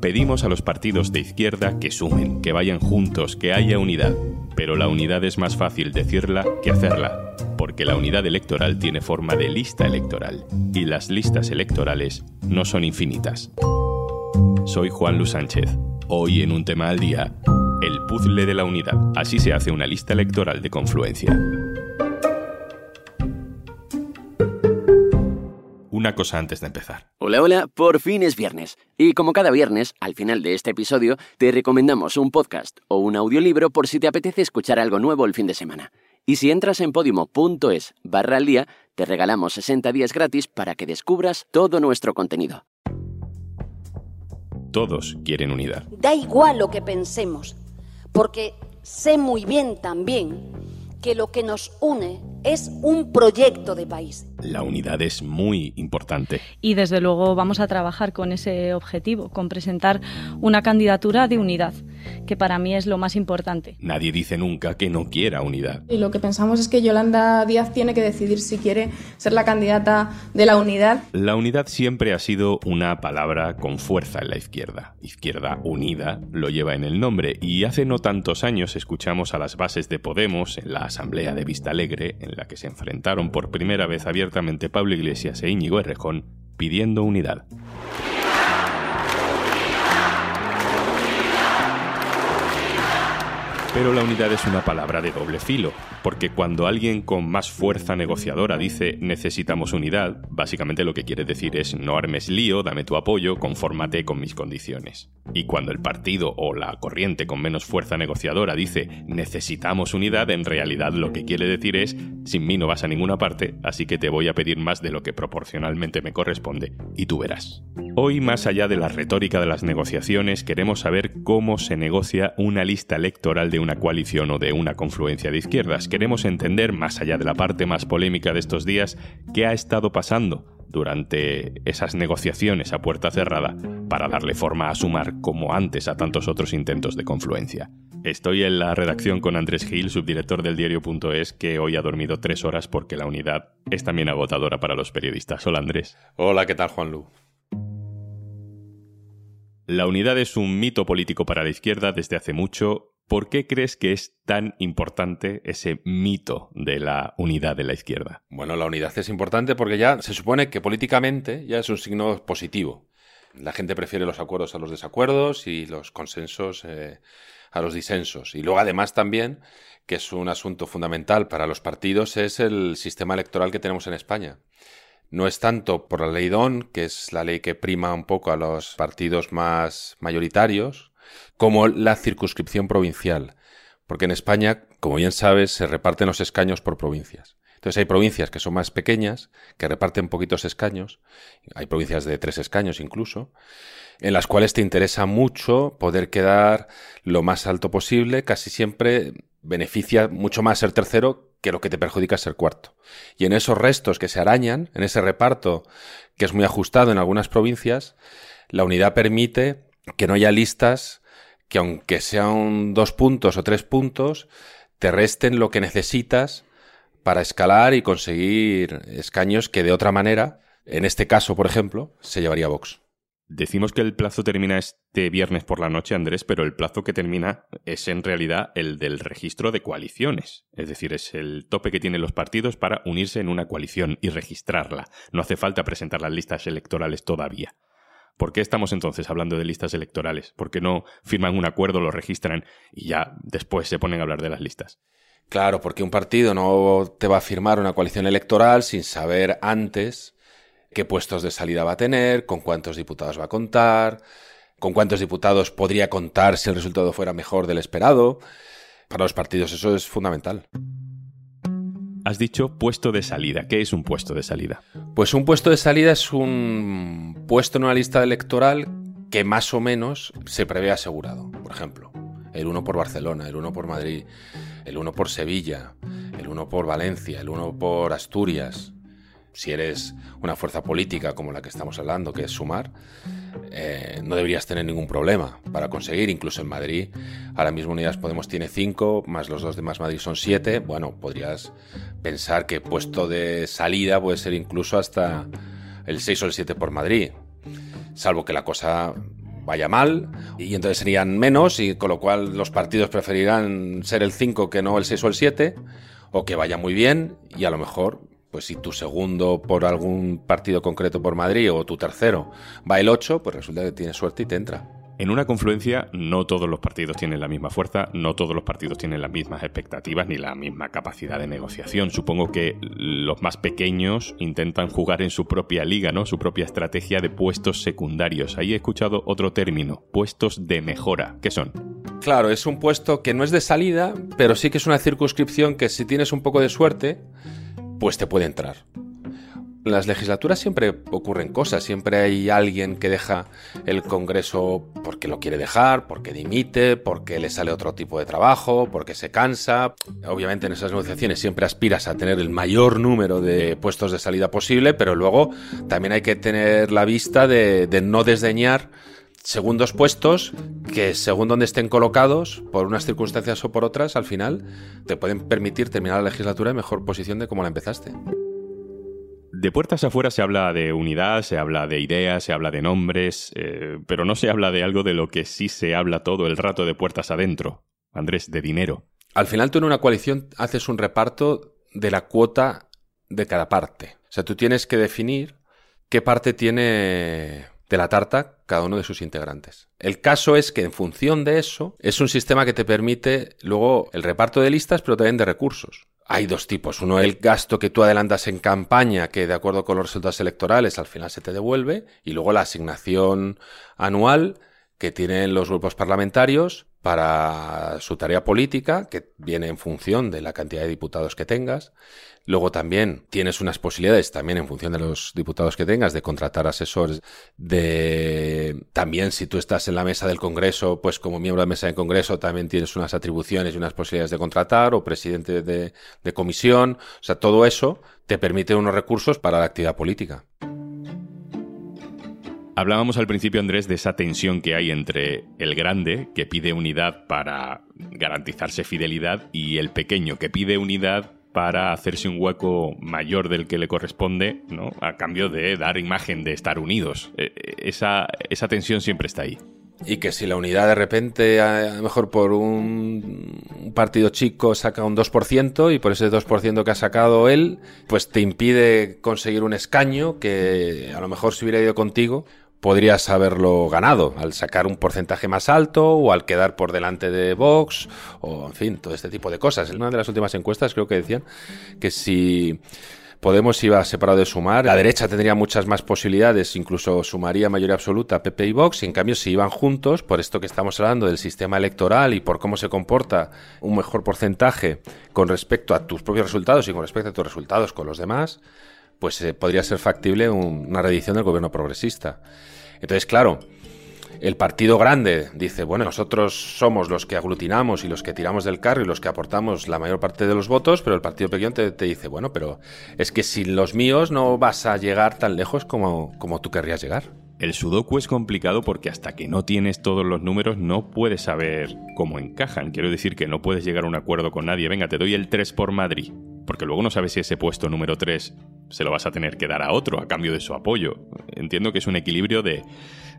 Pedimos a los partidos de izquierda que sumen, que vayan juntos, que haya unidad. Pero la unidad es más fácil decirla que hacerla, porque la unidad electoral tiene forma de lista electoral, y las listas electorales no son infinitas. Soy Juan Luis Sánchez. Hoy en un tema al día, el puzzle de la unidad. Así se hace una lista electoral de confluencia. Una cosa antes de empezar. Hola, hola, por fin es viernes. Y como cada viernes, al final de este episodio, te recomendamos un podcast o un audiolibro por si te apetece escuchar algo nuevo el fin de semana. Y si entras en podimo.es barra al día, te regalamos 60 días gratis para que descubras todo nuestro contenido. Todos quieren unidad. Da igual lo que pensemos, porque sé muy bien también que lo que nos une es un proyecto de país. La unidad es muy importante. Y desde luego vamos a trabajar con ese objetivo, con presentar una candidatura de unidad, que para mí es lo más importante. Nadie dice nunca que no quiera unidad. Y lo que pensamos es que Yolanda Díaz tiene que decidir si quiere ser la candidata de la unidad. La unidad siempre ha sido una palabra con fuerza en la izquierda. Izquierda unida lo lleva en el nombre y hace no tantos años escuchamos a las bases de Podemos en la Asamblea de Vista Alegre en la que se enfrentaron por primera vez abiertamente Pablo Iglesias e Íñigo Errejón, pidiendo unidad. Pero la unidad es una palabra de doble filo, porque cuando alguien con más fuerza negociadora dice necesitamos unidad, básicamente lo que quiere decir es no armes lío, dame tu apoyo, confórmate con mis condiciones. Y cuando el partido o la corriente con menos fuerza negociadora dice necesitamos unidad, en realidad lo que quiere decir es sin mí no vas a ninguna parte, así que te voy a pedir más de lo que proporcionalmente me corresponde, y tú verás. Hoy, más allá de la retórica de las negociaciones, queremos saber cómo se negocia una lista electoral de una coalición o de una confluencia de izquierdas. Queremos entender, más allá de la parte más polémica de estos días, qué ha estado pasando durante esas negociaciones a puerta cerrada para darle forma a sumar, como antes, a tantos otros intentos de confluencia. Estoy en la redacción con Andrés Gil, subdirector del diario.es, que hoy ha dormido tres horas porque la unidad es también agotadora para los periodistas. Hola Andrés. Hola, ¿qué tal Juan Lu? La unidad es un mito político para la izquierda desde hace mucho. ¿Por qué crees que es tan importante ese mito de la unidad de la izquierda? Bueno, la unidad es importante porque ya se supone que políticamente ya es un signo positivo. La gente prefiere los acuerdos a los desacuerdos y los consensos eh, a los disensos. Y luego además también, que es un asunto fundamental para los partidos, es el sistema electoral que tenemos en España no es tanto por la ley DON, que es la ley que prima un poco a los partidos más mayoritarios, como la circunscripción provincial. Porque en España, como bien sabes, se reparten los escaños por provincias. Entonces hay provincias que son más pequeñas, que reparten poquitos escaños, hay provincias de tres escaños incluso, en las cuales te interesa mucho poder quedar lo más alto posible, casi siempre beneficia mucho más ser tercero que lo que te perjudica ser cuarto. Y en esos restos que se arañan, en ese reparto que es muy ajustado en algunas provincias, la unidad permite que no haya listas que aunque sean dos puntos o tres puntos, te resten lo que necesitas para escalar y conseguir escaños que de otra manera, en este caso, por ejemplo, se llevaría Vox. Decimos que el plazo termina este viernes por la noche, Andrés, pero el plazo que termina es en realidad el del registro de coaliciones. Es decir, es el tope que tienen los partidos para unirse en una coalición y registrarla. No hace falta presentar las listas electorales todavía. ¿Por qué estamos entonces hablando de listas electorales? ¿Por qué no firman un acuerdo, lo registran y ya después se ponen a hablar de las listas? Claro, porque un partido no te va a firmar una coalición electoral sin saber antes qué puestos de salida va a tener, con cuántos diputados va a contar, con cuántos diputados podría contar si el resultado fuera mejor del esperado. Para los partidos eso es fundamental. Has dicho puesto de salida. ¿Qué es un puesto de salida? Pues un puesto de salida es un puesto en una lista electoral que más o menos se prevé asegurado. Por ejemplo, el uno por Barcelona, el uno por Madrid, el uno por Sevilla, el uno por Valencia, el uno por Asturias, si eres una fuerza política como la que estamos hablando, que es sumar, eh, no deberías tener ningún problema para conseguir. Incluso en Madrid, ahora mismo Unidas Podemos tiene cinco, más los dos de Más Madrid son siete. Bueno, podrías pensar que puesto de salida puede ser incluso hasta el 6 o el 7 por Madrid. salvo que la cosa vaya mal, y entonces serían menos, y con lo cual los partidos preferirán ser el 5 que no el 6 o el 7, o que vaya muy bien, y a lo mejor, pues si tu segundo por algún partido concreto por Madrid o tu tercero va el 8, pues resulta que tienes suerte y te entra. En una confluencia no todos los partidos tienen la misma fuerza, no todos los partidos tienen las mismas expectativas ni la misma capacidad de negociación. Supongo que los más pequeños intentan jugar en su propia liga, ¿no? Su propia estrategia de puestos secundarios. Ahí he escuchado otro término, puestos de mejora. ¿Qué son? Claro, es un puesto que no es de salida, pero sí que es una circunscripción que si tienes un poco de suerte, pues te puede entrar. En las legislaturas siempre ocurren cosas, siempre hay alguien que deja el Congreso porque lo quiere dejar, porque dimite, porque le sale otro tipo de trabajo, porque se cansa. Obviamente en esas negociaciones siempre aspiras a tener el mayor número de puestos de salida posible, pero luego también hay que tener la vista de, no desdeñar segundos puestos que según donde estén colocados, por unas circunstancias o por otras, al final te pueden permitir terminar la legislatura en mejor posición de como la empezaste. De puertas afuera se habla de unidad, se habla de ideas, se habla de nombres, eh, pero no se habla de algo de lo que sí se habla todo el rato de puertas adentro. Andrés, de dinero. Al final tú en una coalición haces un reparto de la cuota de cada parte. O sea, tú tienes que definir qué parte tiene de la tarta cada uno de sus integrantes. El caso es que en función de eso es un sistema que te permite luego el reparto de listas, pero también de recursos hay dos tipos. Uno, el gasto que tú adelantas en campaña, que de acuerdo con los resultados electorales al final se te devuelve, y luego la asignación anual que tienen los grupos parlamentarios para su tarea política, que viene en función de la cantidad de diputados que tengas. Luego también tienes unas posibilidades, también en función de los diputados que tengas, de contratar asesores, de también si tú estás en la mesa del Congreso, pues como miembro de la mesa del Congreso también tienes unas atribuciones y unas posibilidades de contratar, o presidente de, de comisión. O sea, todo eso te permite unos recursos para la actividad política. Hablábamos al principio, Andrés, de esa tensión que hay entre el grande, que pide unidad para garantizarse fidelidad, y el pequeño, que pide unidad para hacerse un hueco mayor del que le corresponde, ¿no? A cambio de dar imagen de estar unidos. E, e, esa, esa tensión siempre está ahí. Y que si la unidad de repente, a lo mejor por un partido chico saca un 2% y por ese 2% que ha sacado él, pues te impide conseguir un escaño que a lo mejor si hubiera ido contigo podrías haberlo ganado al sacar un porcentaje más alto o al quedar por delante de Vox o en fin, todo este tipo de cosas. En una de las últimas encuestas creo que decían que si Podemos iba separado de sumar, la derecha tendría muchas más posibilidades, incluso sumaría mayoría absoluta PP y Vox, y en cambio si iban juntos, por esto que estamos hablando del sistema electoral y por cómo se comporta un mejor porcentaje con respecto a tus propios resultados y con respecto a tus resultados con los demás, pues eh, podría ser factible una reedición del gobierno progresista. Entonces, claro, el partido grande dice, bueno, nosotros somos los que aglutinamos y los que tiramos del carro y los que aportamos la mayor parte de los votos, pero el partido pequeño te, dice, bueno, pero es que sin los míos no vas a llegar tan lejos como, como tú querrías llegar. El sudoku es complicado porque hasta que no tienes todos los números no puedes saber cómo encajan. Quiero decir que no puedes llegar a un acuerdo con nadie. Venga, te doy el 3 por Madrid. Porque luego no sabes si ese puesto número 3 se lo vas a tener que dar a otro a cambio de su apoyo. Entiendo que es un equilibrio de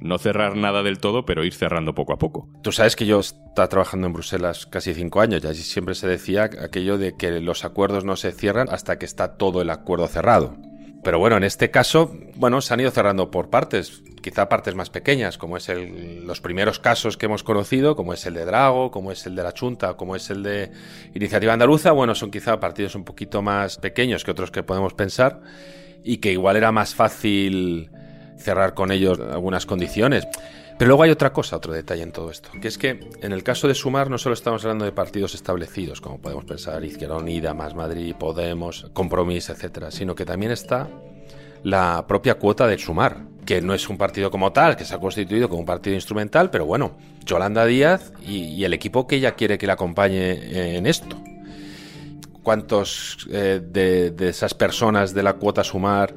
no cerrar nada del todo, pero ir cerrando poco a poco. Tú sabes que yo estaba trabajando en Bruselas casi cinco años y allí siempre se decía aquello de que los acuerdos no se cierran hasta que está todo el acuerdo cerrado. Pero bueno, en este caso, bueno, se han ido cerrando por partes, quizá partes más pequeñas, como es el, los primeros casos que hemos conocido, como es el de Drago, como es el de la Chunta, como es el de Iniciativa Andaluza, bueno, son quizá partidos un poquito más pequeños que otros que podemos pensar y que igual era más fácil cerrar con ellos algunas condiciones. Pero luego hay otra cosa, otro detalle en todo esto, que es que en el caso de Sumar no solo estamos hablando de partidos establecidos, como podemos pensar Izquierda Unida, Más Madrid, Podemos, Compromís, etcétera, sino que también está la propia cuota de Sumar, que no es un partido como tal, que se ha constituido como un partido instrumental, pero bueno, Yolanda Díaz y, el equipo que ella quiere que le acompañe en esto. ¿Cuántos eh, de, de, esas personas de la cuota Sumar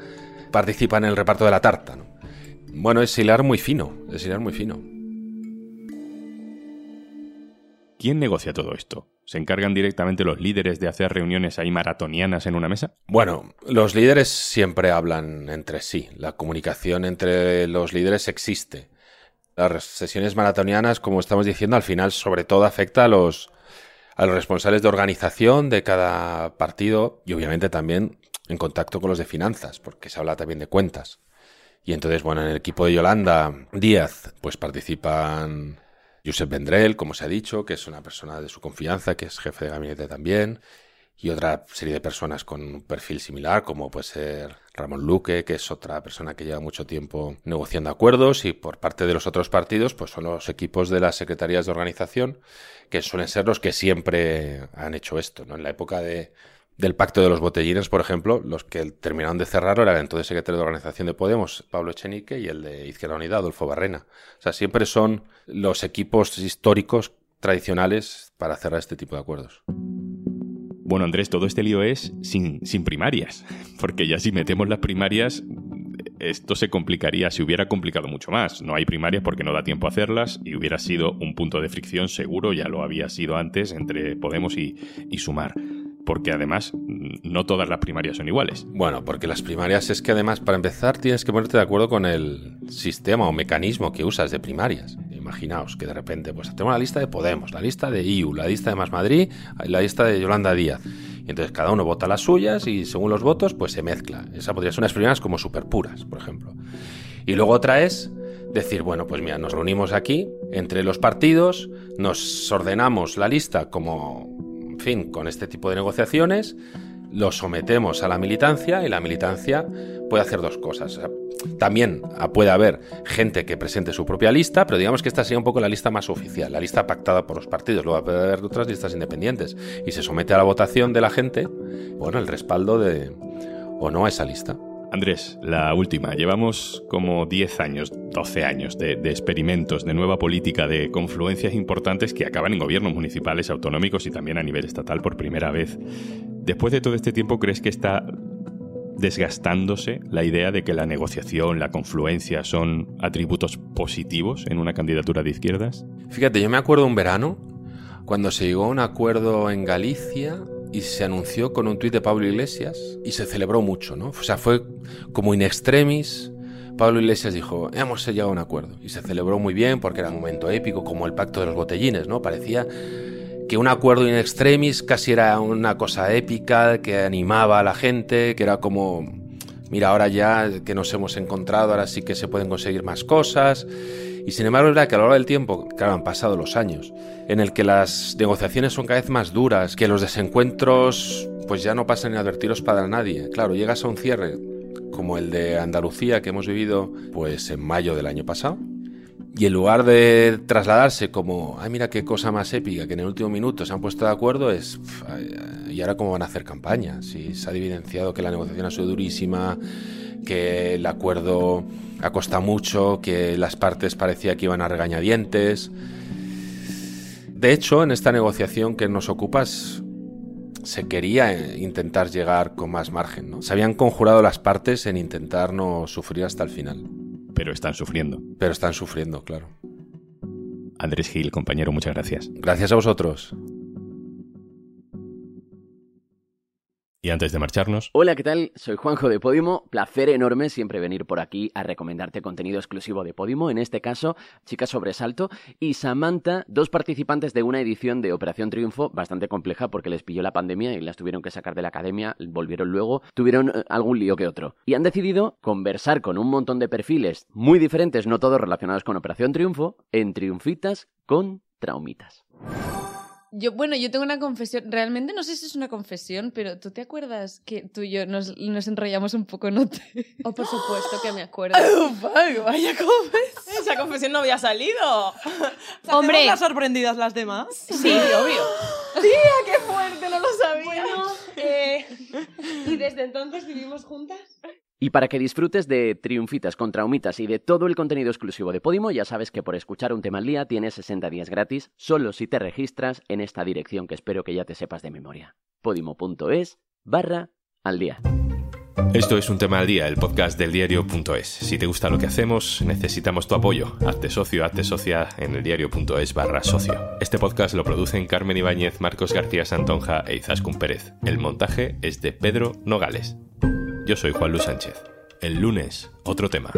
participan en el reparto de la tarta? ¿no? Bueno, es hilar muy fino, es hilar muy fino. ¿Quién negocia todo esto? ¿Se encargan directamente los líderes de hacer reuniones ahí maratonianas en una mesa? Bueno, los líderes siempre hablan entre sí. La comunicación entre los líderes existe. Las sesiones maratonianas, como estamos diciendo, al final sobre todo afecta a los, a los responsables de organización de cada partido y obviamente también en contacto con los de finanzas, porque se habla también de cuentas. Y entonces, bueno, en el equipo de Yolanda Díaz, pues participan Josep Vendrell, como se ha dicho, que es una persona de su confianza, que es jefe de gabinete también, y otra serie de personas con un perfil similar, como puede ser Ramón Luque, que es otra persona que lleva mucho tiempo negociando acuerdos, y por parte de los otros partidos, pues son los equipos de las secretarías de organización, que suelen ser los que siempre han hecho esto, ¿no? En la época de, del pacto de los botellines, por ejemplo, los que terminaron de cerrarlo era el entonces secretario de organización de Podemos, Pablo Echenique, y el de Izquierda Unida, Adolfo Barrena. O sea, siempre son los equipos históricos tradicionales para cerrar este tipo de acuerdos. Bueno, Andrés, todo este lío es sin, sin primarias, porque ya si metemos las primarias, esto se complicaría, se hubiera complicado mucho más. No hay primarias porque no da tiempo a hacerlas y hubiera sido un punto de fricción seguro, ya lo había sido antes, entre Podemos y, y Sumar porque además no todas las primarias son iguales. Bueno, porque las primarias es que además para empezar tienes que ponerte de acuerdo con el sistema o mecanismo que usas de primarias. Imaginaos que de repente pues tenemos la lista de Podemos, la lista de IU, la lista de Más Madrid, la lista de Yolanda Díaz. Y entonces cada uno vota las suyas y según los votos pues se mezcla. Esa podría ser unas primarias como súper puras, por ejemplo. Y luego otra es decir, bueno, pues mira, nos reunimos aquí entre los partidos, nos ordenamos la lista como fin, con este tipo de negociaciones, lo sometemos a la militancia y la militancia puede hacer dos cosas. También puede haber gente que presente su propia lista, pero digamos que esta sería un poco la lista más oficial, la lista pactada por los partidos. Luego puede haber otras listas independientes y se somete a la votación de la gente, bueno, el respaldo de o no a esa lista. Andrés, la última. Llevamos como 10 años, 12 años de, experimentos de nueva política de confluencias importantes que acaban en gobiernos municipales, autonómicos y también a nivel estatal por primera vez. Después de todo este tiempo, ¿crees que está desgastándose la idea de que la negociación, la confluencia son atributos positivos en una candidatura de izquierdas? Fíjate, yo me acuerdo un verano cuando se llegó a un acuerdo en Galicia y se anunció con un tuit de Pablo Iglesias y se celebró mucho, ¿no? O sea, fue como in extremis. Pablo Iglesias dijo, hemos llegado a un acuerdo. Y se celebró muy bien porque era un momento épico, como el pacto de los botellines, ¿no? Parecía que un acuerdo in extremis casi era una cosa épica, que animaba a la gente, que era como, mira, ahora ya que nos hemos encontrado, ahora sí que se pueden conseguir más cosas. Y sin embargo es verdad que a lo largo del tiempo, claro, han pasado los años, en el que las negociaciones son cada vez más duras, que los desencuentros pues ya no pasan inadvertidos para nadie. Claro, llegas a un cierre como el de Andalucía que hemos vivido pues en mayo del año pasado. Y en lugar de trasladarse como, ay, mira qué cosa más épica, que en el último minuto se han puesto de acuerdo, es, ¿y ahora cómo van a hacer campaña? Si se ha evidenciado que la negociación ha sido durísima, que el acuerdo ha costado mucho, que las partes parecía que iban a regañadientes. De hecho, en esta negociación que nos ocupas, se quería intentar llegar con más margen. ¿no? Se habían conjurado las partes en intentar no sufrir hasta el final. Pero están sufriendo. Pero están sufriendo, claro. Andrés Gil, compañero, muchas gracias. Gracias a vosotros. Y antes de marcharnos. Hola, ¿qué tal? Soy Juanjo de Podimo. Placer enorme siempre venir por aquí a recomendarte contenido exclusivo de Podimo. En este caso, Chica Sobresalto y Samantha, dos participantes de una edición de Operación Triunfo bastante compleja porque les pilló la pandemia y las tuvieron que sacar de la academia, volvieron luego, tuvieron eh, algún lío que otro. Y han decidido conversar con un montón de perfiles muy diferentes, no todos relacionados con Operación Triunfo, en Triunfitas con Traumitas. Yo, bueno, yo tengo una confesión. Realmente no sé si es una confesión, pero ¿tú te acuerdas que tú y yo nos, nos enrollamos un poco en OT? Oh, por supuesto que me acuerdo. vaya confesión. Esa confesión no había salido. Hombre. las sorprendidas las demás? Sí, obvio. Tía, qué fuerte, no lo sabía. Bueno, eh, ¿y desde entonces vivimos juntas? Y para que disfrutes de Triunfitas con Traumitas y de todo el contenido exclusivo de Podimo, ya sabes que por escuchar un tema al día tienes 60 días gratis, solo si te registras en esta dirección que espero que ya te sepas de memoria. podimo.es barra al día. Esto es un tema al día, el podcast del diario.es. Si te gusta lo que hacemos, necesitamos tu apoyo. Hazte socio, hazte socia en el diario.es barra socio. Este podcast lo producen Carmen Ibáñez, Marcos García Santonja e Izaskun Pérez. El montaje es de Pedro Nogales. Yo soy Juan Luis Sánchez. El lunes, otro tema.